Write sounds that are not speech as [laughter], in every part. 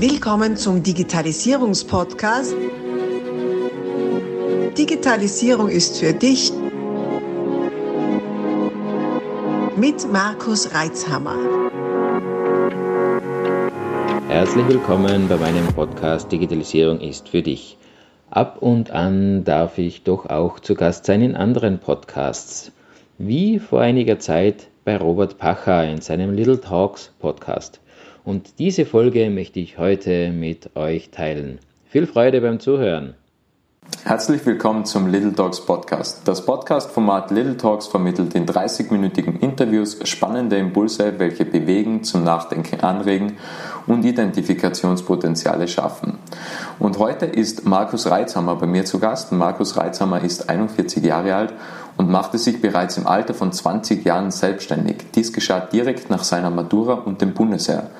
Willkommen zum Digitalisierungspodcast. Digitalisierung ist für dich mit Markus Reitzhammer. Herzlich willkommen bei meinem Podcast Digitalisierung ist für dich. Ab und an darf ich doch auch zu Gast sein in anderen Podcasts, wie vor einiger Zeit bei Robert Pacher in seinem Little Talks Podcast. Und diese Folge möchte ich heute mit euch teilen. Viel Freude beim Zuhören. Herzlich willkommen zum Little Talks Podcast. Das Podcast-Format Little Talks vermittelt in 30-minütigen Interviews spannende Impulse, welche bewegen, zum Nachdenken anregen und Identifikationspotenziale schaffen. Und heute ist Markus Reitzhammer bei mir zu Gast. Markus Reitzhammer ist 41 Jahre alt und machte sich bereits im Alter von 20 Jahren selbstständig. Dies geschah direkt nach seiner Matura und dem Bundesheer.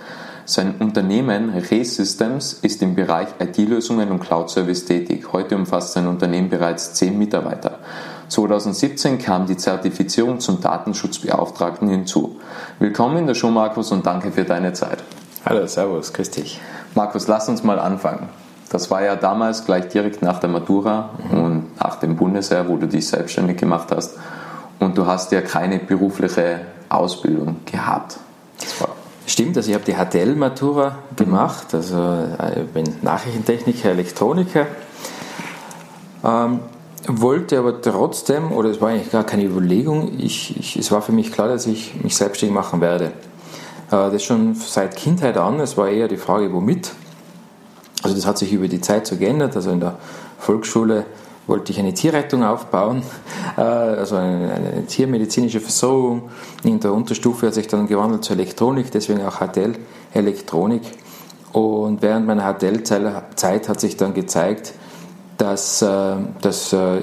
Sein Unternehmen Re-Systems ist im Bereich IT-Lösungen und Cloud-Service tätig. Heute umfasst sein Unternehmen bereits 10 Mitarbeiter. 2017 kam die Zertifizierung zum Datenschutzbeauftragten hinzu. Willkommen in der Show, Markus, und danke für deine Zeit. Hallo, Servus, grüß dich. Markus, lass uns mal anfangen. Das war ja damals gleich direkt nach der Matura mhm. und nach dem Bundesheer, wo du dich selbstständig gemacht hast. Und du hast ja keine berufliche Ausbildung gehabt. Stimmt, also ich habe die HTL-Matura gemacht, also ich äh, bin Nachrichtentechniker, Elektroniker. Ähm, wollte aber trotzdem, oder es war eigentlich gar keine Überlegung, ich, ich, es war für mich klar, dass ich mich selbstständig machen werde. Äh, das schon seit Kindheit an, es war eher die Frage, womit. Also das hat sich über die Zeit so geändert. Also in der Volksschule wollte ich eine Tierrettung aufbauen, äh, also eine, eine, tiermedizinische Versorgung. In der Unterstufe hat sich dann gewandelt zur Elektronik, deswegen auch HTL Elektronik. Und während meiner HTL-Zeit hat sich dann gezeigt, dass, äh, dass äh,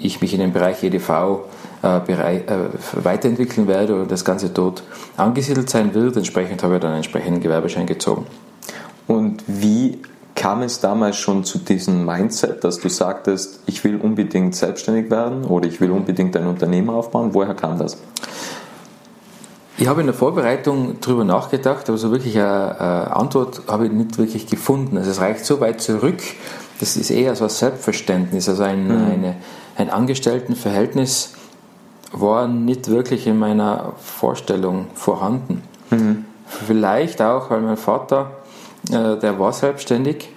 ich mich in dem Bereich EDV weiterentwickeln werde und das Ganze dort angesiedelt sein wird. Entsprechend habe ich dann einen entsprechenden Gewerbeschein gezogen. Und wie Kam es damals schon zu diesem Mindset, dass du sagtest, ich will unbedingt selbstständig werden oder ich will unbedingt ein Unternehmen aufbauen? Woher kam das? Ich habe in der Vorbereitung darüber nachgedacht, aber so wirklich eine, Antwort habe ich nicht wirklich gefunden. Also es reicht so weit zurück, das ist eher so ein Selbstverständnis, also ein, mhm. eine, ein Angestelltenverhältnis war nicht wirklich in meiner Vorstellung vorhanden. Mhm. Vielleicht auch, weil mein Vater äh, der war selbstständig.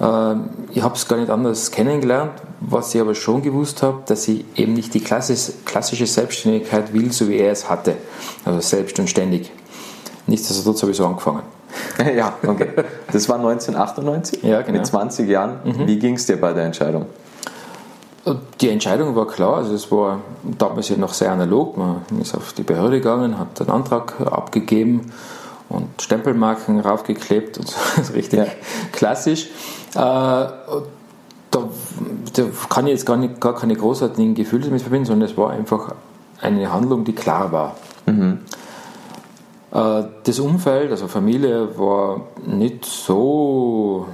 Äh, ich habe es gar nicht anders kennengelernt, was ich aber schon gewusst habe, dass ich eben nicht die klassische Selbstständigkeit will, so wie er es hatte, also selbst und ständig. Nichtsdestotrotz habe ich so angefangen. [laughs] ja, okay. Das war 1998, ja, genau. mit 20 Jahren. Mhm. Wie ging es dir bei der Entscheidung? Die Entscheidung war klar, also es war damals ja noch sehr analog. Man ist auf die Behörde gegangen, hat einen Antrag abgegeben und Stempelmarken raufgeklebt und so, [laughs] richtig ja. klassisch. Äh, da, da, kann ich jetzt gar, nicht, gar keine großartigen Gefühle damit verbinden, sondern es war einfach eine Handlung, die klar war. Mhm. Äh, das Umfeld, also Familie, war nicht so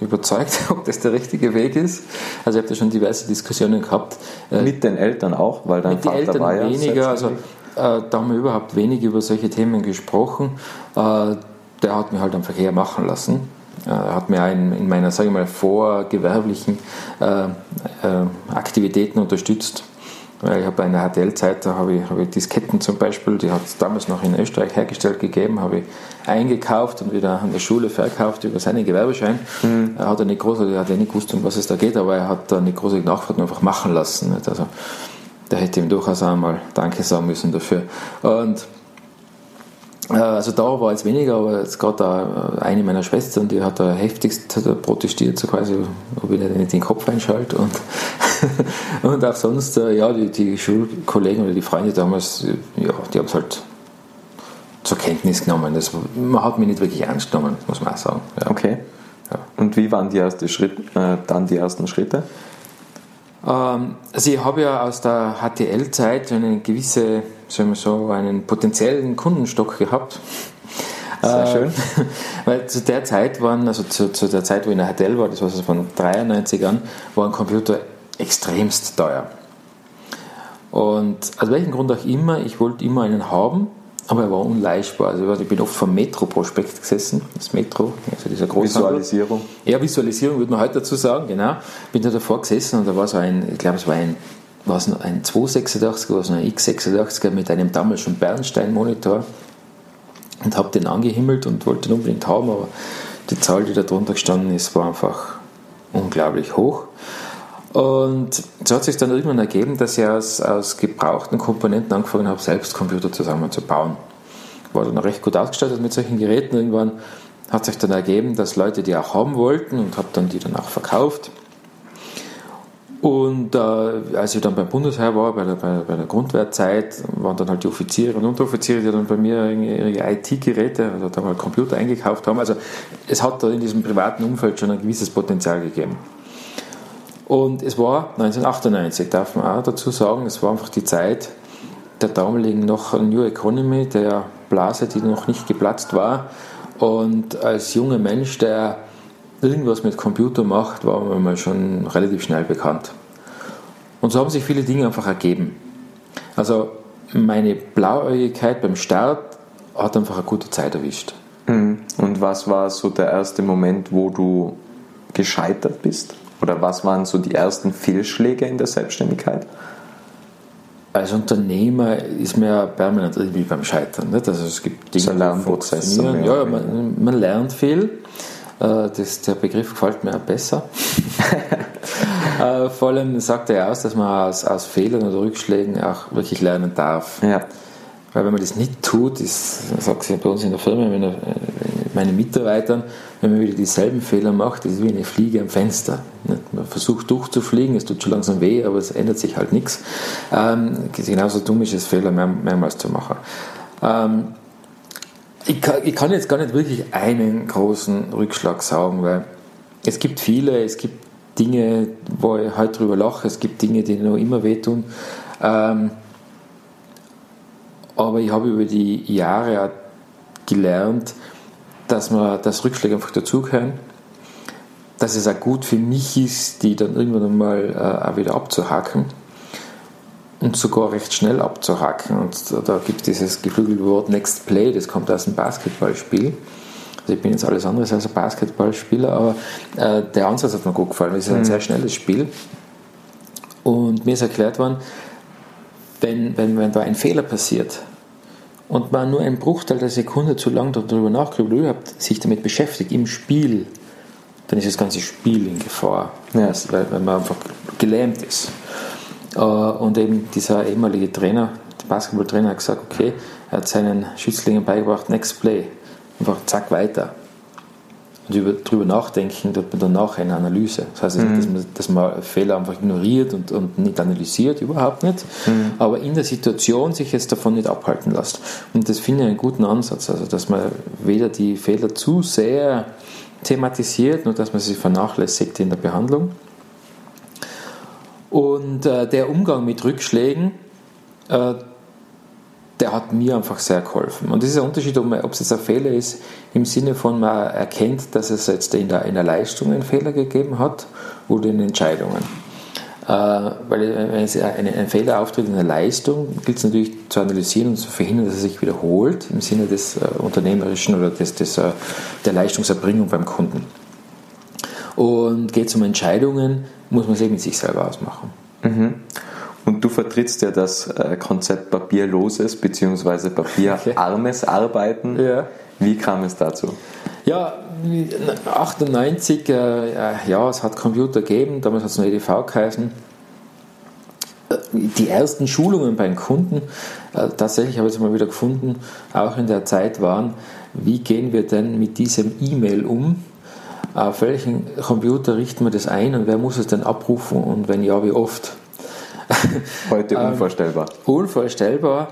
überzeugt, [laughs] ob das der richtige Weg ist. Also ich habe da schon diverse Diskussionen gehabt. Äh, mit den Eltern auch, weil dein Vater Eltern war ja weniger. Also äh, da haben wir überhaupt wenig über solche Themen gesprochen. Äh, der hat mich halt am Verkehr machen lassen. Äh, er hat mir in meiner, sage ich mal, vorgewerblichen Aktivitäten unterstützt. Ich habe in der HTL-Zeit, da habe ich, habe ich Disketten zum Beispiel, die hat es damals noch in Österreich hergestellt gegeben, habe ich eingekauft und wieder an der Schule verkauft über seinen Gewerbeschein. Mhm. Er hat ja nicht groß, er hat ja nicht gewusst, um was es da geht, aber er hat großartig nachgefragt und einfach machen lassen. Also der hätte ihm durchaus einmal Danke sagen müssen dafür. Und äh, also da war jetzt weniger, aber jetzt gerade eine meiner Schwestern, die hat da heftigst protestiert, so quasi, ob ich nicht den Kopf einschalte. Und, [laughs] und auch sonst, äh, ja, die, die Schulkollegen oder die Freunde damals, ja, die haben es halt zur Kenntnis genommen. Das, man hat mich nicht wirklich ernst genommen, muss man auch sagen. Ja. Okay. Ja. Und wie waren die erste Schritt, äh, dann die ersten Schritte? Ähm, also ich habe ja aus der HTL-Zeit eine gewisse, sagen wir so, einen potenziellen Kundenstock gehabt. Sehr schön. [laughs] Weil zu der Zeit waren, also zu, zu, der Zeit, wo ich in der HTL war, das war also von 93 an, war ein Computer extremst teuer. Und aus welchem Grund auch immer, ich wollte immer einen haben aber er war unleistbar. Also ich bin oft vom Metro-Prospekt gesessen, das Metro, also dieser Großhandel. Visualisierung. Ja, Visualisierung würde man heute dazu sagen, genau. Bin da davor gesessen und da war so ein, ich glaube es war ein, war es ein 286 oder ein X86 mit einem damals schon Bernstein-Monitor und habe den angehimmelt und wollte den unbedingt haben, aber die Zahl, die da drunter gestanden ist, war einfach unglaublich hoch. Und so hat sich dann irgendwann ergeben, dass ich aus, aus gebrauchten Komponenten angefangen habe, selbst Computer zusammenzubauen. War dann recht gut ausgestattet mit solchen Geräten. Irgendwann hat sich dann ergeben, dass Leute die auch haben wollten und habe dann die dann auch verkauft. Und äh, als ich dann beim Bundesheer war, bei der, bei, bei der Grundwehrzeit, waren dann halt die Offiziere und Unteroffiziere, die dann bei mir ihre IT-Geräte, also da mal Computer eingekauft haben. Also es hat da in diesem privaten Umfeld schon ein gewisses Potenzial gegeben. Und es war 1998, darf man auch dazu sagen, es war einfach die Zeit der damaligen noch New Economy, der Blase, die noch nicht geplatzt war. Und als junger Mensch, der irgendwas mit Computer macht, war man schon relativ schnell bekannt. Und so haben sich viele Dinge einfach ergeben. Also meine Blauäugigkeit beim Start hat einfach eine gute Zeit erwischt. Mhm. Und was war so der erste Moment, wo du gescheitert bist? Oder was waren so die ersten Fehlschläge in der Selbstständigkeit? Als Unternehmer ist man ja permanent irgendwie beim Scheitern. Nicht? Also es gibt Dinge, so Lernprozesse. Ja, man, man, lernt viel. Äh, das, der Begriff gefällt mir auch besser. [laughs] Äh, vor allem sagt er ja aus, dass man aus, aus Fehlern oder Rückschlägen auch wirklich lernen darf. Ja. Weil wenn man das nicht tut, ist, sagt sie bei uns in der Firma, wenn er, meine Mitarbeitern, wenn man wieder dieselben Fehler macht, ist es wie eine Fliege am Fenster. Man versucht durchzufliegen, es tut schon langsam weh, aber es ändert sich halt nichts. Ähm, genauso dumm ist es, Fehler mehr, mehrmals zu machen. Ähm, ich, kann, ich kann jetzt gar nicht wirklich einen großen Rückschlag sagen, weil es gibt viele, es gibt Dinge, wo ich heute drüber lache, es gibt Dinge, die noch immer wehtun. Ähm, aber ich habe über die Jahre gelernt, dass man das Rückschläge einfach dazugehören, dass es auch gut für mich ist, die dann irgendwann einmal äh, auch wieder abzuhaken und sogar recht schnell abzuhaken. Und da gibt es dieses geflügelte Wort Next Play, das kommt aus dem Basketballspiel. Also ich bin jetzt alles anderes als ein Basketballspieler, aber äh, der Ansatz hat mir gut gefallen. Es ist ein mhm. sehr schnelles Spiel. Und mir ist erklärt worden, wenn, wenn, wenn da ein Fehler passiert und man nur einen Bruchteil der Sekunde zu lange darüber nachgrübelt, überhaupt sich damit beschäftigt im Spiel, dann ist das ganze Spiel in Gefahr, ja. weil, weil man einfach gelähmt ist. Äh, und eben dieser ehemalige Trainer, der Basketballtrainer, hat gesagt, okay, er hat seinen Schützlingen beigebracht, next play, einfach zack weiter und über, drüber nachdenken, tut man danach eine Analyse. Das heißt mhm. nicht, dass man, dass man Fehler einfach ignoriert und, und nicht analysiert, überhaupt nicht, mhm. aber in der Situation sich jetzt davon nicht abhalten lässt. Und das finde ich einen guten Ansatz, also dass man weder die Fehler zu sehr thematisiert, nur dass man sie vernachlässigt in der Behandlung. Und äh, der Umgang mit Rückschlägen, äh, der hat mir einfach sehr geholfen. Und das ist ein Unterschied, ob, es jetzt ein Fehler ist, im Sinne von, man erkennt, dass es jetzt in der, in der Leistung einen Fehler gegeben hat oder in Entscheidungen. Äh, weil wenn es ein, ein Fehler auftritt in der Leistung, gilt es natürlich zu analysieren und zu verhindern, dass er sich wiederholt im Sinne des äh, unternehmerischen oder des, des, äh, der Leistungserbringung beim Kunden. Und geht es um Entscheidungen, muss man es eben mit sich selber ausmachen. Mhm. Und du vertrittst ja das äh, Konzept papierloses bzw. papierarmes Arbeiten. Ja. Wie kam es dazu? Ja, 98, äh, ja, es hat Computer gegeben, damals hat es noch EDV geheißen. Äh, die ersten Schulungen beim Kunden, äh, tatsächlich habe ich es mal wieder gefunden, auch in der Zeit waren, wie gehen wir denn mit diesem E-Mail um? Auf welchen Computer richten wir das ein und wer muss es denn abrufen und wenn ja, wie oft? [laughs] Heute ähm, unvorstellbar. Ähm, unvorstellbar.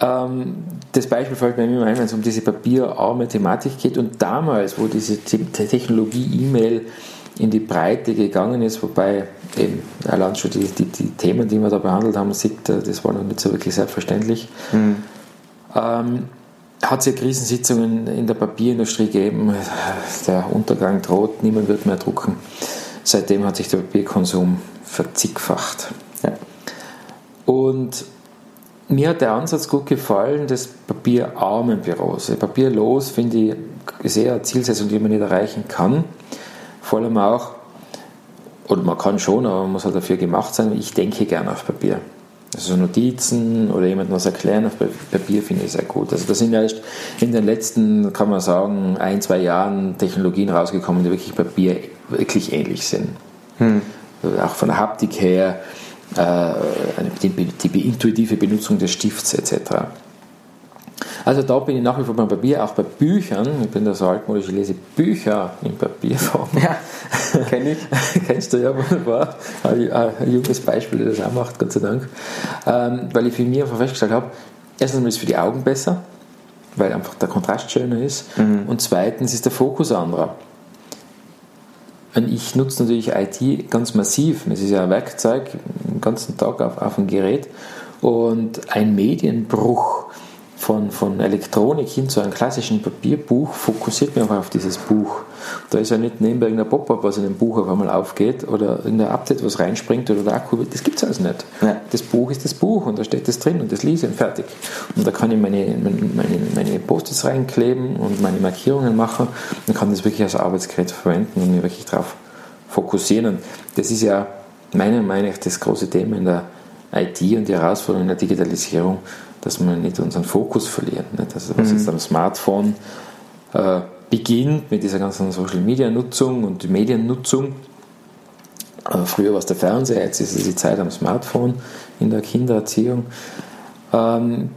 Ähm, das Beispiel fällt mir immer ein, wenn es um diese papierarme Thematik geht. Und damals, wo diese Technologie E-Mail in die Breite gegangen ist, wobei eben allein schon die, die, die, Themen, die wir da behandelt haben, sieht, äh, das war noch nicht so wirklich selbstverständlich. Mhm. Ähm, hat es ja Krisensitzungen in der Papierindustrie gegeben. Der Untergang droht, niemand wird mehr drucken. Seitdem hat sich der Papierkonsum verzigfacht. Und mir hat der Ansatz gut gefallen des papierarmen Büros. Papierlos finde ich sehr eine Zielsetzung, die man nicht erreichen kann. Vor allem auch, oder man kann schon, aber man muss halt dafür gemacht sein, ich denke gerne auf Papier. Also Notizen oder jemandem was erklären auf Papier finde ich sehr gut. Also da sind ja erst in den letzten, kann man sagen, ein, zwei Jahren Technologien rausgekommen, die wirklich Papier wirklich ähnlich sind. Hm. Also auch von der Haptik her, die, die intuitive Benutzung des Stifts etc. Also da bin ich nach wie vor beim Papier, auch bei Büchern. Ich bin da so altmodisch, ich lese Bücher in Papierform. Ja, kenne ich. [laughs] Kennst du ja wunderbar. Ein junges Beispiel, das das auch macht, Gott sei Dank. Ähm, weil ich für mich einfach festgestellt habe, erstens ist es für die Augen besser, weil einfach der Kontrast schöner ist. Mhm. Und zweitens ist der Fokus anderer. Ich nutze natürlich IT ganz massiv. Es ist ja ein Werkzeug, den ganzen Tag auf, auf dem Gerät. Und ein Medienbruch von, von Elektronik hin zu einem klassischen Papierbuch fokussiert mich einfach auf dieses Buch. Da ist ja nicht neben irgendein Pop-up, was in dem Buch auf einmal aufgeht oder irgendein Update, was reinspringt oder der Akku, das gibt es alles nicht. Ja. Das Buch ist das Buch und da steht das drin und das lese und fertig. Und da kann ich meine, meine, meine Post-its reinkleben und meine Markierungen machen und kann das wirklich als Arbeitsgerät verwenden und mich wirklich darauf fokussieren. Und das ist ja meiner Meinung nach das große Thema in der IT und die Herausforderung in der Digitalisierung, dass wir nicht unseren Fokus verlieren. Nicht? Also was mhm. jetzt am Smartphone äh, beginnt mit dieser ganzen Social Media Nutzung und Mediennutzung. Äh, früher war es der Fernseher, jetzt ist es die Zeit am Smartphone in der Kindererziehung. Ähm,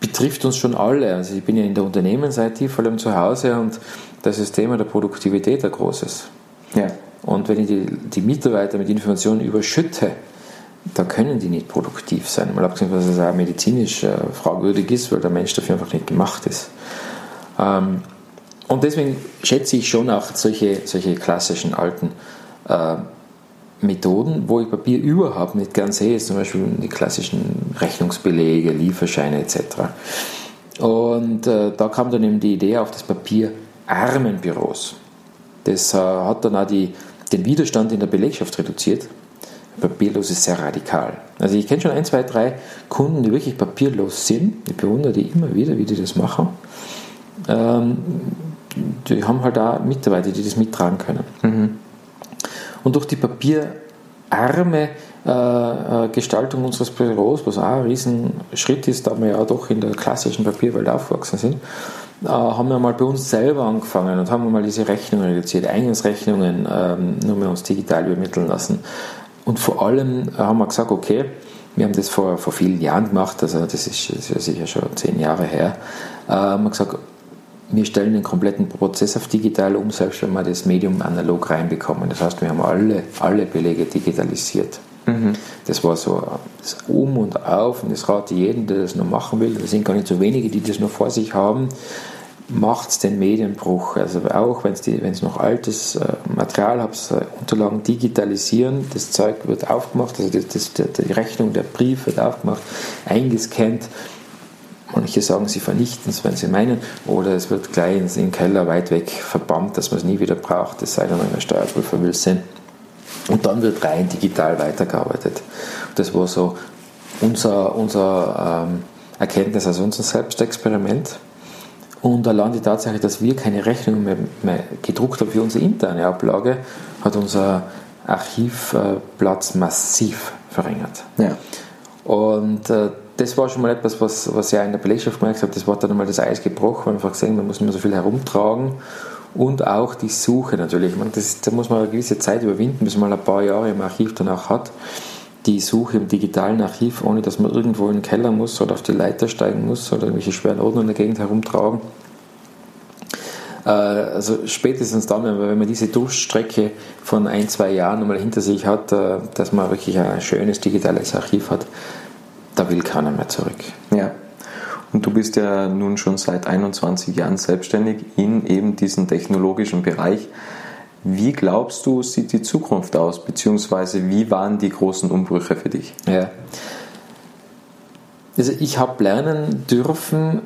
betrifft uns schon alle. Also ich bin ja in der Unternehmens-IT, vor allem zu Hause und das ist Thema der Produktivität ein großes. Ja. Und wenn ich die, die Mitarbeiter mit Informationen überschütte, da können die nicht produktiv sein. Mal abgesehen, dass es auch medizinisch äh, fragwürdig ist, weil der Mensch dafür einfach nicht gemacht ist. Ähm, und deswegen schätze ich schon auch solche, solche klassischen alten äh, Methoden, wo ich Papier überhaupt nicht gern sehe, ist zum Beispiel die klassischen Rechnungsbelege, Lieferscheine etc. Und äh, da kam dann eben die Idee auf des papierarmen Büros. Das äh, hat dann auch die, den Widerstand in der Belegschaft reduziert papierlos ist sehr radikal. Also ich kenne schon ein, zwei, drei Kunden, die wirklich papierlos sind. Ich bewundere die immer wieder, wie die das machen. Ähm, die haben halt auch Mitarbeiter, die das mittragen können. Mhm. Und durch die papierarme äh, äh, Gestaltung unseres Büros, was auch ein Riesenschritt ist, da wir ja doch in der klassischen Papierwelt aufgewachsen sind, äh, haben wir mal bei uns selber angefangen und haben mal diese Rechnungen reduziert, Eingangsrechnungen ähm, nur mehr uns digital übermitteln lassen. Und vor allem haben wir gesagt, okay, wir haben das vor, vor vielen Jahren gemacht, also das ist, das ist sicher schon zehn Jahre her, äh, haben wir gesagt, wir stellen den kompletten Prozess auf digital um, selbst wenn wir das Medium analog reinbekommen. Das heißt, wir haben alle, alle Belege digitalisiert. Mhm. Das war so das Um und Auf und das rate jeden, der das noch machen will. Es sind gar nicht so wenige, die das noch vor sich haben macht den Medienbruch. Also auch wenn es noch altes äh, Material habt, äh, Unterlagen digitalisieren, das Zeug wird aufgemacht, also das, das, die Rechnung, der Brief wird aufgemacht, eingescannt. Manche sagen, sie vernichten es, wenn sie meinen, oder es wird gleich in den Keller weit weg verbannt, dass man es nie wieder braucht, es sei denn, ein Steuerprüfer will es sehen. Und dann wird rein digital weitergearbeitet. Das war so unser, unser ähm, Erkenntnis, also unser Selbstexperiment und allein die Tatsache, dass wir keine Rechnung mehr, mehr gedruckt haben für unsere interne Ablage, hat unser Archivplatz massiv verringert. Ja. Und äh, das war schon mal etwas, was, was ich auch in der Belegschaft gemerkt habe, das war dann einmal das Eis gebrochen, weil man einfach gesehen, man muss nicht mehr so viel herumtragen und auch die Suche natürlich. Ich meine, das, da muss man eine gewisse Zeit überwinden, bis man ein paar Jahre im Archiv danach hat die Suche im digitalen Archiv, ohne dass man irgendwo in den Keller muss oder auf die Leiter steigen muss oder irgendwelche schweren Ordner in der Gegend herumtragen. Äh, also spätestens dann, wenn man diese Durchstrecke von ein, zwei Jahren nochmal hinter sich hat, äh, dass man wirklich ein schönes digitales Archiv hat, da will keiner mehr zurück. Ja. Und du bist ja nun schon seit 21 Jahren selbstständig in eben diesem technologischen Bereich. Wie glaubst du, sieht die Zukunft aus, beziehungsweise wie waren die großen Umbrüche für dich? Ja. Also ich habe lernen dürfen,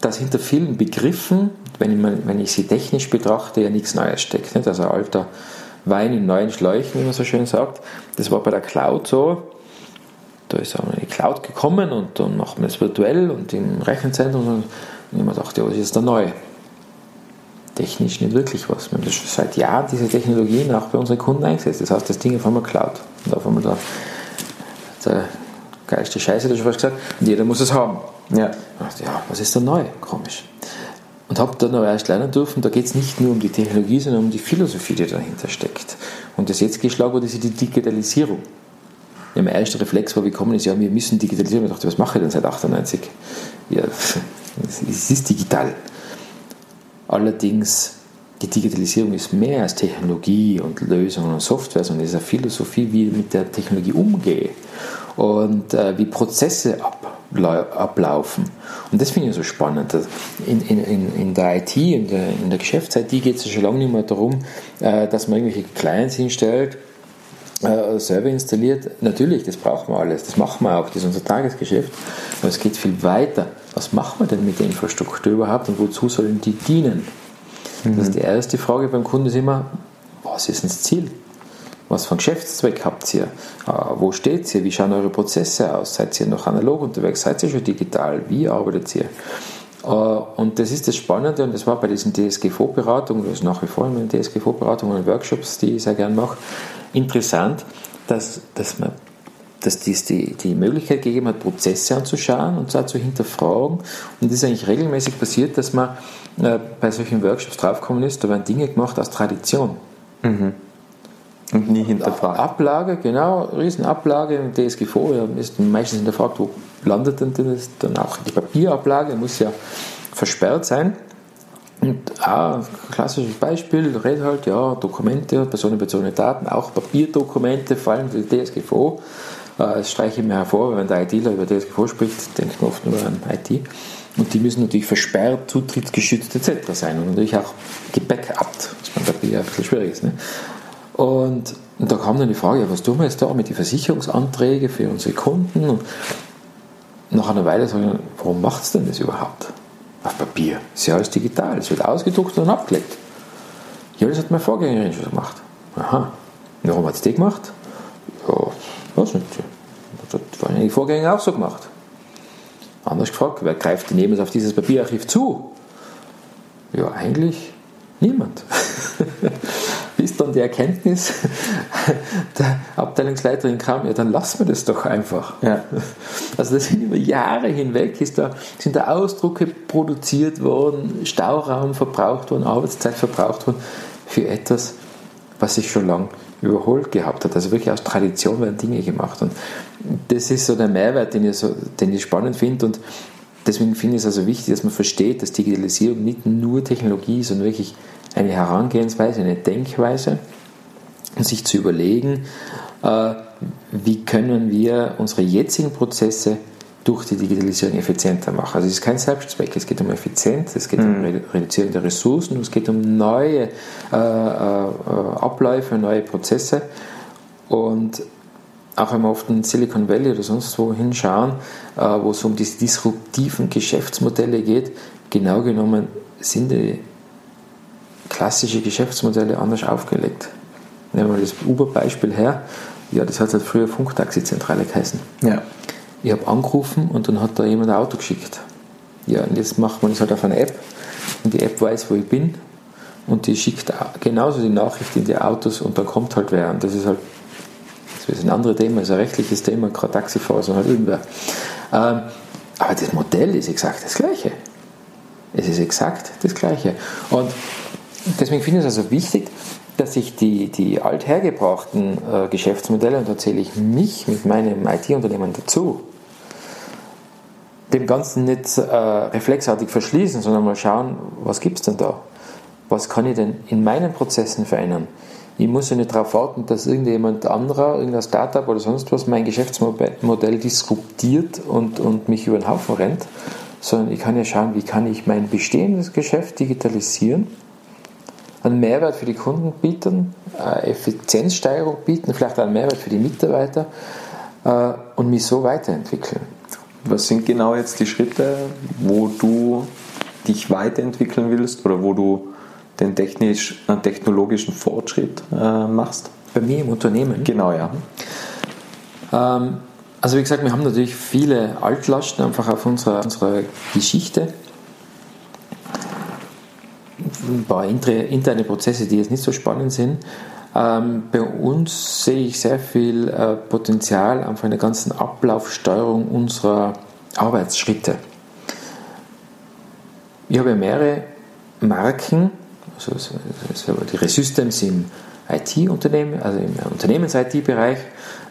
dass hinter vielen Begriffen, wenn ich, mal, wenn ich sie technisch betrachte, ja nichts Neues steckt. Nicht? Also alter Wein in neuen Schläuchen, wie man so schön sagt. Das war bei der Cloud so. da ist auch eine Cloud gekommen und dann machen wir es virtuell und im Rechenzentrum. Und ich mir dachte, ja, was ist da neu? Technisch nicht wirklich was. Wir haben das seit Jahren diese Technologien auch bei unseren Kunden eingesetzt. Das heißt, das Ding auf einmal Cloud. Und auf einmal da, der geilste Scheiße, das schon fast gesagt, und jeder muss es haben. Ja. Dachte, ja, was ist da neu? Komisch. Und habe dann aber erst lernen dürfen, da geht es nicht nur um die Technologie, sondern um die Philosophie, die dahinter steckt. Und das jetzt geschlagen wurde, ist die Digitalisierung. Ja, mein erster Reflex war gekommen ist, ja, wir müssen digitalisieren. Ich dachte, was mache ich denn seit 98? Ja, [laughs] es ist digital. Allerdings, die Digitalisierung ist mehr als Technologie und Lösungen und Software, sondern es ist eine Philosophie, wie ich mit der Technologie umgehe und äh, wie Prozesse ablaufen. Und das finde ich so spannend. In, in, in der IT, in der, in der Geschäfts-IT geht es schon lange nicht mehr darum, äh, dass man irgendwelche Clients hinstellt, äh, Server installiert. Natürlich, das brauchen wir alles, das machen wir auch, das ist unser Tagesgeschäft. Aber es geht viel weiter. Was machen wir denn mit der Infrastruktur überhaupt und wozu sollen die dienen? Mhm. Das ist die erste Frage beim Kunden ist immer, was ist das Ziel? Was für einen Geschäftszweck habt ihr? Äh, wo steht ihr? Wie schauen eure Prozesse aus? Seid ihr noch analog unterwegs? Seid ihr schon digital? Wie arbeitet ihr? Äh, und das ist das Spannende und das war bei diesen DSGVO-Beratungen, das ist nach wie vor in den DSGVO-Beratungen und Workshops, die ich sehr gerne mache, interessant, dass, dass man dass dies die, die Möglichkeit gegeben hat, Prozesse anzuschauen und zwar zu hinterfragen. Und das ist eigentlich regelmäßig passiert, dass man äh, bei solchen Workshops draufgekommen ist, da werden Dinge gemacht aus Tradition. Mhm. Und nie hinterfragt. Ablage, genau, Riesenablage im DSGVO, ja, ist meistens hinterfragt, wo landet denn das dann auch die Papierablage, muss ja versperrt sein. Und ein klassisches Beispiel, red halt, ja, Dokumente, personenbezogene Daten, auch Papierdokumente, vor allem die DSGVO. Äh, das streiche ich mir hervor, wenn der ITler über DSGVO spricht, denkt man oft nur an IT. Und die müssen natürlich versperrt, zutrittsgeschützt etc. sein und natürlich auch gebackupt, was beim Papier ein bisschen schwierig ist. Ne? Und, und, da kam dann die Frage, was tun wir jetzt da mit den Versicherungsanträgen für unsere Kunden? Und nach einer Weile sagen wir, warum macht es denn das überhaupt? Auf Papier. Das ist ja alles digital. Es wird ausgedruckt und abgelegt. Ja, das hat meine Vorgängerin schon gemacht. Aha. Warum hat es die gemacht? Ja, weiß nicht. Das haben die Vorgänger auch so gemacht. Anders gefragt, wer greift denn jemals auf dieses Papierarchiv zu? Ja, eigentlich niemand. [laughs] Bis dann die Erkenntnis [laughs] der Abteilungsleiterin kam, ja, dann lassen wir das doch einfach. Ja. Also das sind über Jahre hinweg, ist da, sind da Ausdrucke produziert worden, Stauraum verbraucht worden, Arbeitszeit verbraucht worden für etwas, was sich schon lange überholt gehabt hat. Also wirklich aus Tradition werden Dinge gemacht. Und das ist so der Mehrwert, den ich, so, den ich spannend finde. Und deswegen finde ich es also wichtig, dass man versteht, dass Digitalisierung nicht nur Technologie ist, sondern wirklich eine Herangehensweise, eine Denkweise und sich zu überlegen, äh, wie können wir unsere jetzigen Prozesse durch die Digitalisierung effizienter machen. Also es ist kein Selbstzweck, es geht um Effizienz, es geht mhm. um Reduzierung der Ressourcen, es geht um neue äh, äh, Abläufe, neue Prozesse und auch wir auf den Silicon Valley oder sonst wo hinschauen, äh, wo es um diese disruptiven Geschäftsmodelle geht, genau genommen sind die klassische Geschäftsmodelle anders aufgelegt. Nehmen wir das Uber-Beispiel her. Ja, das hat halt früher Funktaxizentrale geheißen. Ja. Ich habe angerufen und dann hat da jemand ein Auto geschickt. Ja, und jetzt macht man das halt auf einer App und die App weiß, wo ich bin und die schickt genauso die Nachricht in die Autos und dann kommt halt wer. Und das ist halt das ist ein anderes Thema, ist ein rechtliches Thema, gerade Taxifahrer, sondern irgendwer. Ähm, aber das Modell ist exakt das gleiche. Es ist exakt das gleiche. Und deswegen finde ich es also wichtig, dass ich die, die althergebrachten äh, Geschäftsmodelle, und da zähle ich mich mit meinem IT-Unternehmen dazu, dem Ganzen nicht äh, reflexartig verschließen, sondern mal schauen, was gibt es denn da? Was kann ich denn in meinen Prozessen verändern? Ich muss ja nicht darauf warten, dass irgendjemand anderer, irgendein Startup oder sonst was mein Geschäftsmodell disruptiert und, und mich über den Haufen rennt, sondern ich kann ja schauen, wie kann ich mein bestehendes Geschäft digitalisieren einen Mehrwert für die Kunden bieten, Effizienzsteigerung bieten, vielleicht einen Mehrwert für die Mitarbeiter äh, und mich so weiterentwickeln. Was sind genau jetzt die Schritte, wo du dich weiterentwickeln willst oder wo du den technisch, technologischen Fortschritt äh, machst? Bei mir im Unternehmen? Genau, ja. Ähm, Also wie gesagt, wir haben natürlich viele Altlasten einfach auf unserer, unserer Geschichte. Ein paar interne Prozesse, die jetzt nicht so spannend sind. Ähm, bei uns sehe ich sehr viel äh, Potenzial einfach in der ganzen Ablaufsteuerung unserer Arbeitsschritte. Ich habe mehrere Marken, also die Resystems im IT-Unternehmen, also im Unternehmens-IT-Bereich,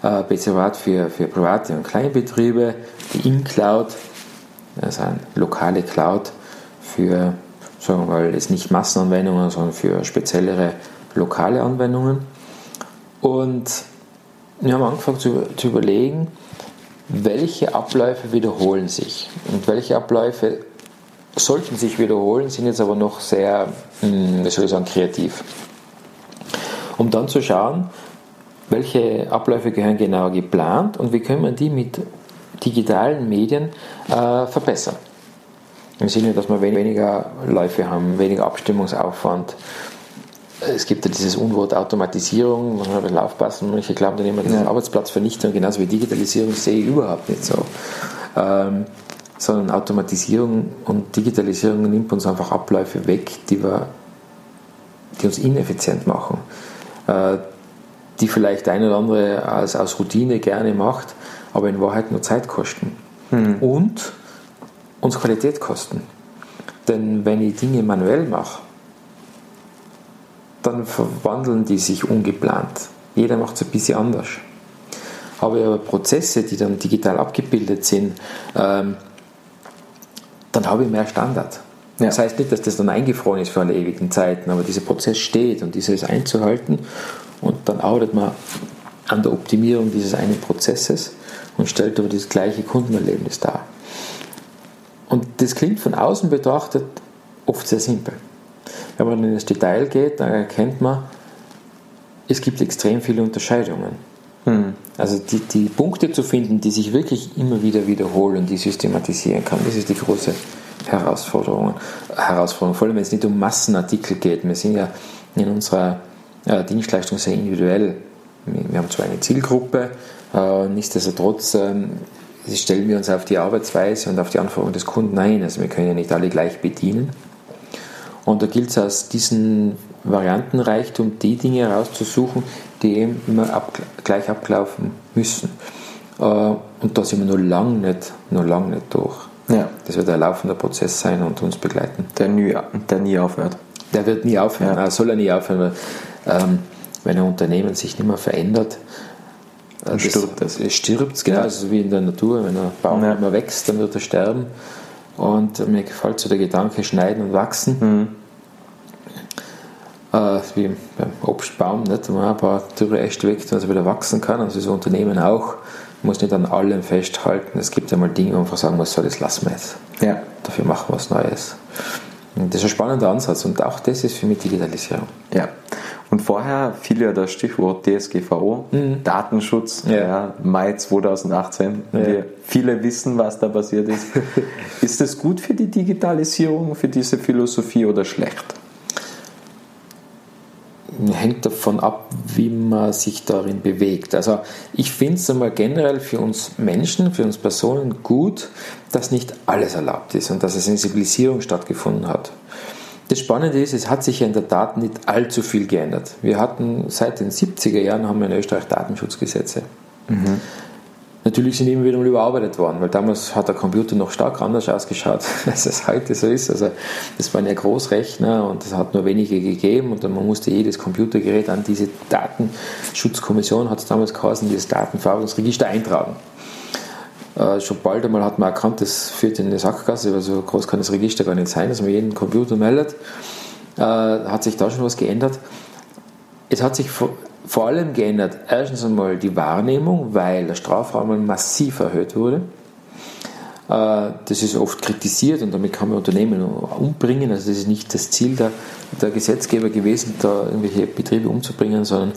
äh, Beziehungsweise für, für private und Kleinbetriebe, die In-Cloud, also eine lokale Cloud für, sagen wir mal, jetzt nicht Massenanwendungen, sondern für speziellere lokale Anwendungen. Und wir haben angefangen zu, zu überlegen, welche Abläufe wiederholen sich und welche Abläufe sollten sich wiederholen, sind jetzt aber noch sehr, hm, wie soll ich sagen, kreativ. Um dann zu schauen, welche Abläufe gehören genau geplant und wie können wir die mit digitalen Medien äh, verbessern. Im Sinne, dass wir weniger Läufe haben, weniger Abstimmungsaufwand, es gibt ja dieses Unwort Automatisierung, man hat aufpassen, manche glauben dann immer, das ist. Arbeitsplatzvernichtung, genauso wie Digitalisierung sehe ich überhaupt nicht so. Ähm, sondern Automatisierung und Digitalisierung nimmt uns einfach Abläufe weg, die, wir, die uns ineffizient machen, äh, die vielleicht eine oder andere als, aus Routine gerne macht, aber in Wahrheit nur Zeit kosten mhm. und uns Qualität kosten. Denn wenn ich Dinge manuell mache, dann verwandeln die sich ungeplant. Jeder macht es ein bisschen anders. Aber Prozesse, die dann digital abgebildet sind, ähm, dann habe ich mehr Standard. Ja. Das heißt nicht, dass das dann eingefroren ist für alle ewigen Zeiten, aber dieser Prozess steht und dieses einzuhalten und dann arbeitet man an der Optimierung dieses einen Prozesses und stellt aber das gleiche Kundenerlebnis dar. Und das klingt von außen betrachtet oft sehr simpel. Wenn man in das Detail geht, dann erkennt man, es gibt extrem viele Unterscheidungen. Hm. Also die, die Punkte zu finden, die sich wirklich immer wieder wiederholen und die systematisieren kann, das ist die große Herausforderung. Herausforderung. Vor allem, wenn es nicht um Massenartikel geht. Wir sind ja in unserer äh, Dienstleistung sehr individuell. Wir, haben zwar eine Zielgruppe, äh, nichtsdestotrotz äh, stellen wir uns auf die Arbeitsweise und auf die Anforderungen des Kunden ein. Also wir können ja nicht alle gleich bedienen. Und da gilt es aus diesem Variantenreichtum die Dinge herauszusuchen, die eben immer ab, gleich ablaufen müssen. Äh, und da sind wir noch lange nicht, noch lang nicht durch. Ja. Das wird ein laufender Prozess sein und uns begleiten. Der nie, der nie aufhört. Der wird nie aufhören, ja. soll er nie aufhören, weil ähm, wenn ein Unternehmen sich nicht mehr verändert, äh, dann stirbt es. Es stirbt, genau, ja. wie in der Natur. Wenn ein Baum ja. immer wächst, dann wird er sterben. Und mir gefällt so der Gedanke, schneiden und wachsen. Mhm. Äh, wie beim Obstbaum, nicht? wo man ein paar dürre Äste weg, dass er wieder wachsen kann. Also so Unternehmen auch. Man muss nicht an allem festhalten. Es gibt ja mal Dinge, wo man sagen muss, so, das lassen wir jetzt. Ja. Dafür machen wir was Neues. Und das ist ein spannender Ansatz und auch das ist für mich Digitalisierung. Ja. Und vorher fiel ja das Stichwort DSGVO, mhm. Datenschutz, ja. ja. Mai 2018. Ja. Viele wissen, was da passiert ist. [laughs] ist es gut für die Digitalisierung, für diese Philosophie oder schlecht? Hängt davon ab, wie man sich darin bewegt. Also ich finde es einmal generell für uns Menschen, für uns Personen gut, dass nicht alles erlaubt ist und dass eine Sensibilisierung stattgefunden hat. Das Spannende ist, es hat sich ja in der Tat nicht allzu viel geändert. Wir hatten seit den 70er Jahren haben wir in Österreich Datenschutzgesetze. Mhm. Natürlich sind immer wieder mal überarbeitet worden, weil damals hat der Computer noch stark anders ausgeschaut, [laughs] als es heute so ist. Also das waren ja Großrechner und es hat nur wenige gegeben und dann man musste jedes Computergerät an diese Datenschutzkommission, hat es damals geheißen, dieses Datenverarbeitungsregister eintragen. Äh, schon bald einmal hat man erkannt, das führt in eine Sackgasse, weil so groß kann das Register gar nicht sein, dass man jeden Computer meldet. Äh, hat sich da schon was geändert. Es hat sich vor allem geändert erstens einmal die Wahrnehmung, weil der Strafrahmen massiv erhöht wurde. Äh, das ist oft kritisiert und damit kann man Unternehmen umbringen. Also das ist nicht das Ziel der, der Gesetzgeber gewesen, da irgendwelche Betriebe umzubringen, sondern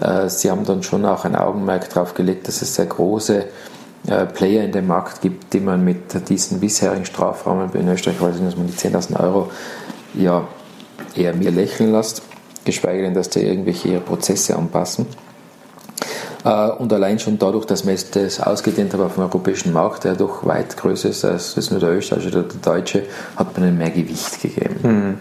äh, sie haben dann schon auch ein Augenmerk darauf gelegt, dass es sehr große äh, Player in dem Markt gibt, die man mit diesen bisherigen Strafrahmen in Österreich, weil dass man die 10.000 Euro ja eher mehr lächeln lässt geschweige denn, dass da irgendwelche Prozesse anpassen. Äh, und allein schon dadurch, dass man das ausgedehnt hat auf dem europäischen Markt, der doch weit größer ist als das nur der österreichische oder der deutsche, hat man mehr Gewicht gegeben. Mhm.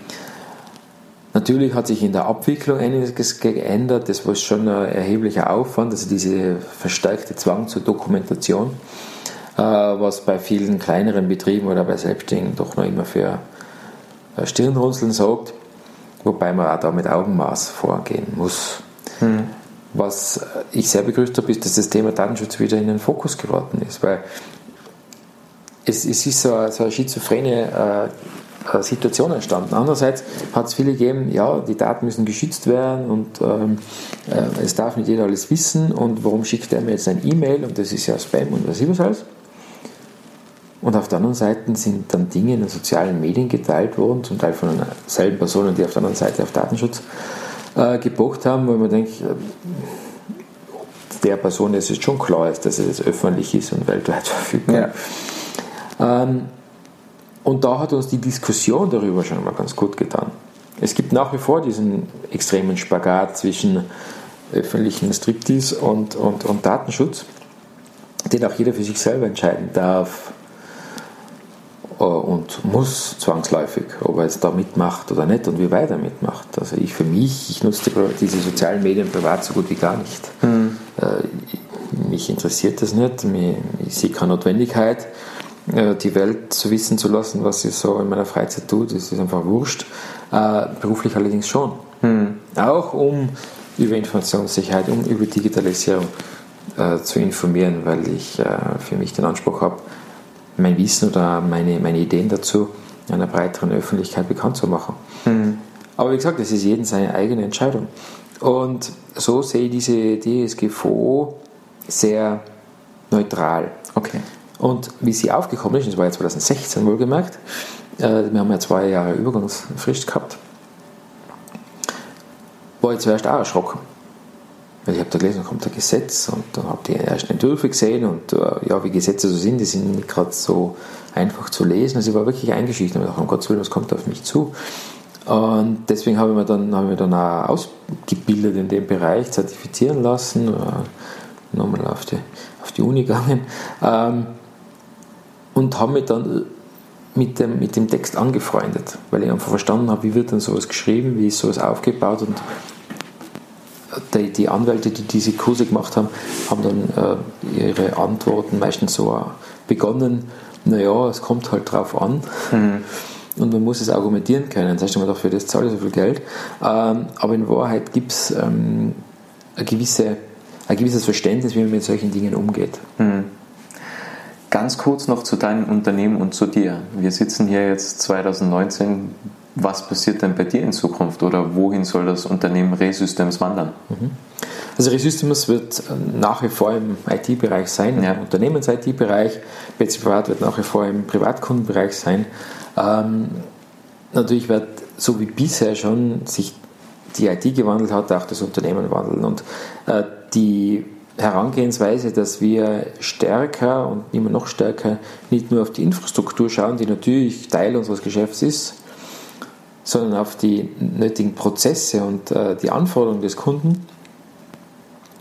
Natürlich hat sich in der Abwicklung einiges geändert. Das war schon ein erheblicher Aufwand, also diese verstärkte Zwang zur Dokumentation, äh, was bei vielen kleineren Betrieben oder bei Selbstständigen doch noch immer für Stirnrunzeln sorgt, wobei man auch da mit Augenmaß vorgehen muss. Hm. Was ich sehr begrüßt habe, ist, dass das Thema Datenschutz wieder in den Fokus geraten ist, weil es, es ist so eine, so eine schizophrene äh, Situation entstanden. Andererseits hat es viele gegeben, ja, die Daten müssen geschützt werden und ähm, äh, es darf nicht jeder alles wissen und warum schickt er mir jetzt ein E-Mail und das ist ja Spam und was ich alles. Und auf der anderen Seite sind dann Dinge in den sozialen Medien geteilt worden, zum Teil von selben Personen, die auf der anderen Seite auf Datenschutz äh, gepocht haben, wo man denkt, äh, der Person ist es schon klar ist, dass es öffentlich ist und weltweit [laughs] verfügbar. Ja. Ähm, und da hat uns die Diskussion darüber schon mal ganz gut getan. Es gibt nach wie vor diesen extremen Spagat zwischen öffentlichen Striptease und, und, und Datenschutz, den auch jeder für sich selber entscheiden darf, und muss zwangsläufig, ob er jetzt da mitmacht oder nicht und wie weit er mitmacht. Also ich für mich, ich nutze diese sozialen Medien privat so gut wie gar nicht. Mhm. Mich interessiert das nicht, ich sehe keine Notwendigkeit, äh, die Welt zu wissen zu lassen, was ich so in meiner Freizeit tue, das ist einfach wurscht. Beruflich allerdings schon. Mhm. Auch um über Informationssicherheit, um über Digitalisierung zu informieren, weil ich für mich den Anspruch habe, mein Wissen oder meine, meine Ideen dazu einer breiteren Öffentlichkeit bekannt zu machen. Mhm. Aber wie gesagt, das ist jedem seine eigene Entscheidung. Und so sehe ich diese DSGVO sehr neutral. Okay. Und wie sie aufgekommen ist, das war ja 2016 wohlgemerkt, äh, wir haben ja zwei Jahre Übergangsfrist gehabt, war ich zuerst auch erschrocken. Weil ich habe da gelesen, da kommt ein Gesetz und dann habe ich die ersten Entwürfe gesehen und äh, ja, wie Gesetze so sind, die sind nicht gerade so einfach zu lesen. Also ich war wirklich eingeschüchtert und dachte, um Gottes Willen, was kommt auf mich zu? Und deswegen habe ich mich dann, habe ich dann auch ausgebildet in dem Bereich, zertifizieren lassen, äh, nochmal auf die, auf die Uni [laughs] gegangen ähm, und habe mich dann mit dem, mit dem Text angefreundet, weil ich einfach verstanden habe, wie wird dann sowas geschrieben, wie ist sowas aufgebaut und die, die, Anwälte, die diese Kurse gemacht haben, haben dann äh, ihre Antworten meistens so begonnen, naja, es kommt halt drauf an. Mhm. Und man muss es argumentieren können. Das heißt, man dafür das zahle ich so viel Geld. Ähm, aber in Wahrheit gibt es ähm, eine gewisse, ein gewisses Verständnis, wie man mit solchen Dingen umgeht. Mhm. Ganz kurz noch zu deinem Unternehmen und zu dir. Wir sitzen hier jetzt 2019 was passiert denn bei dir in Zukunft oder wohin soll das Unternehmen Resystems wandern? Mhm. Also Resystems wird äh, nach wie vor im IT-Bereich sein, ja. im Unternehmens-IT-Bereich. PC Privat wird nach wie vor im Privatkundenbereich sein. Ähm, natürlich wird, so wie bisher schon, sich die IT gewandelt hat, auch das Unternehmen wandeln. Und äh, die Herangehensweise, dass wir stärker und immer noch stärker nicht nur auf die Infrastruktur schauen, die natürlich Teil unseres Geschäfts ist, sondern auf die nötigen Prozesse und äh, die Anforderungen des Kunden,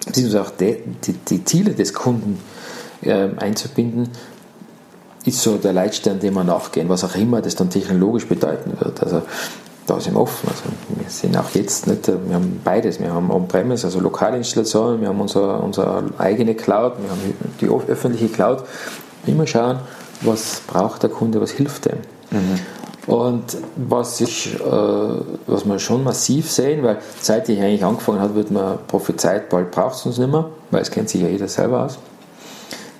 beziehungsweise auch die, die, die Ziele des Kunden äh, einzubinden, ist so der Leitstern, dem wir nachgehen, was auch immer das dann technologisch bedeuten wird. Also da sind wir offen. Also wir sind auch jetzt nicht, wir haben beides. Wir haben On-Premise, also lokale Installationen, wir haben unsere, unsere eigene Cloud, wir haben die öffentliche Cloud. Immer schauen, was braucht der Kunde, was hilft dem. Mhm. Und was, ich, äh, was wir schon massiv sehen, weil seit ich eigentlich angefangen habe, wird man prophezeit, bald braucht es uns nicht mehr, weil es kennt sich ja jeder selber aus.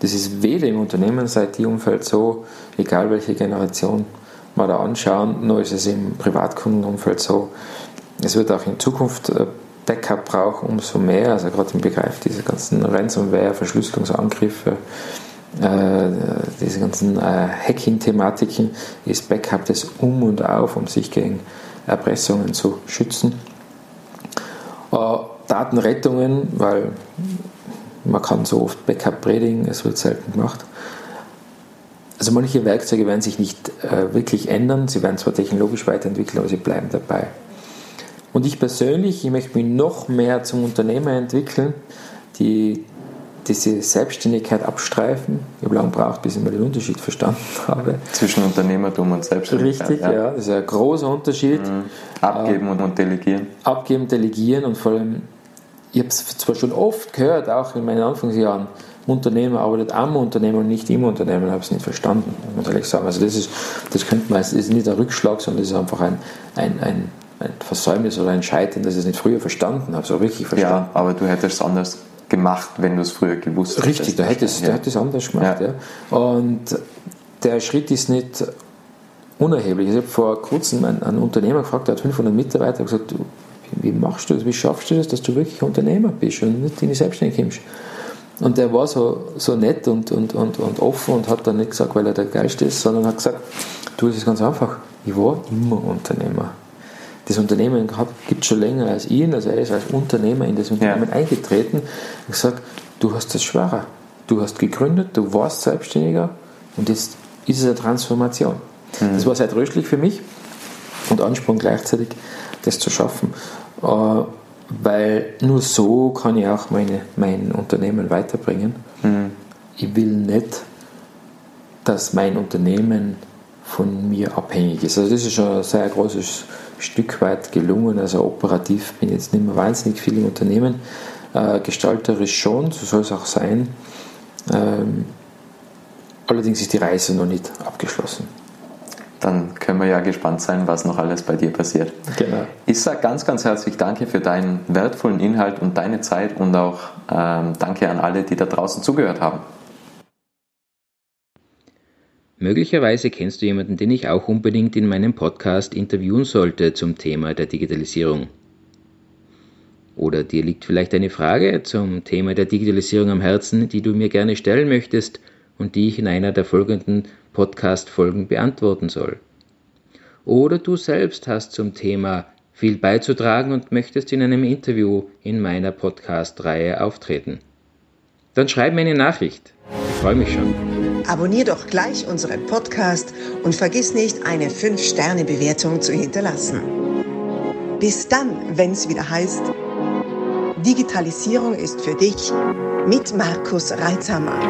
Das ist weder im Unternehmen seit die Umfeld so, egal welche Generation wir da anschauen, noch ist es im Privatkundenumfeld so. Es wird auch in Zukunft äh, Backup brauchen, umso mehr, also gerade im Begriff dieser ganzen Ransomware, Verschlüsselungsangriffe, äh, diese ganzen äh, Hacking-Thematiken ist Backup das Um und Auf, um sich gegen Erpressungen zu schützen. Äh, Datenrettungen, weil man kann so oft Backup predigen, es wird selten gemacht. Also manche Werkzeuge werden sich nicht äh, wirklich ändern, sie werden zwar technologisch weiterentwickeln, aber sie bleiben dabei. Und ich persönlich, ich möchte mich noch mehr zum Unternehmer entwickeln, die diese Selbstständigkeit abstreifen. Ich habe lange gebraucht, bis ich mal den Unterschied verstanden [laughs] habe. Zwischen Unternehmertum und Selbstständigkeit. Richtig, ja. ja. Das ist ein großer Unterschied. Mhm. Abgeben äh, und delegieren. Abgeben, delegieren und vor allem, ich habe es zwar schon oft gehört, auch in meinen Anfangsjahren, Unternehmer arbeitet am Unternehmen und nicht im Unternehmen, habe es nicht verstanden, muss ich ehrlich sagen. Also das ist, das könnte man, das ist nicht ein Rückschlag, sondern das ist einfach ein, ein, ein, ein Versäumnis oder ein Scheitern, dass ich es nicht früher verstanden habe, so richtig verstanden. Ja, aber du hättest es anders gemacht, wenn du es früher gewusst hättest. Richtig, da hätte ja. es anders gemacht. Ja. ja. Und der Schritt ist nicht unerheblich. Ich habe vor kurzem einen, einen Unternehmer gefragt, der hat 500 Mitarbeiter, und gesagt, wie machst du das, wie schaffst du das, dass du wirklich Unternehmer bist und nicht in die Selbstständigkeit kommst? Und der war so, so nett und, und, und, und offen und hat dann nicht gesagt, weil er der Geist ist, sondern hat gesagt, du, es ist ganz einfach, ich war immer Unternehmer das Unternehmen gibt es schon länger als ihn, also er ist als Unternehmer in das Unternehmen ja. eingetreten und gesagt, du hast das schwerer. Du hast gegründet, du warst Selbstständiger und jetzt ist es eine Transformation. Mhm. Das war sehr tröstlich für mich und Ansporn gleichzeitig, das zu schaffen. Weil nur so kann ich auch meine, mein Unternehmen weiterbringen. Mhm. Ich will nicht, dass mein Unternehmen von mir abhängig ist. Also das ist schon ein sehr großes Stück weit gelungen. Also operativ bin ich jetzt nicht mehr wahnsinnig viel im Unternehmen. Äh, gestalterisch schon, so soll es auch sein. Ähm, allerdings ist die Reise noch nicht abgeschlossen. Dann können wir ja gespannt sein, was noch alles bei dir passiert. Genau. Ich sage ganz, ganz herzlich Danke für deinen wertvollen Inhalt und deine Zeit und auch ähm, Danke an alle, die da draußen zugehört haben. Möglicherweise kennst du jemanden, den ich auch unbedingt in meinem Podcast interviewen sollte zum Thema der Digitalisierung. Oder dir liegt vielleicht eine Frage zum Thema der Digitalisierung am Herzen, die du mir gerne stellen möchtest und die ich in einer der folgenden Podcast-Folgen beantworten soll. Oder du selbst hast zum Thema viel beizutragen und möchtest in einem Interview in meiner Podcast-Reihe auftreten. Dann schreib mir eine Nachricht. Ich freue mich schon. Abonnier doch gleich unseren Podcast und vergiss nicht, eine 5-Sterne-Bewertung zu hinterlassen. Bis dann, wenn es wieder heißt, Digitalisierung ist für dich mit Markus Reitzhammer.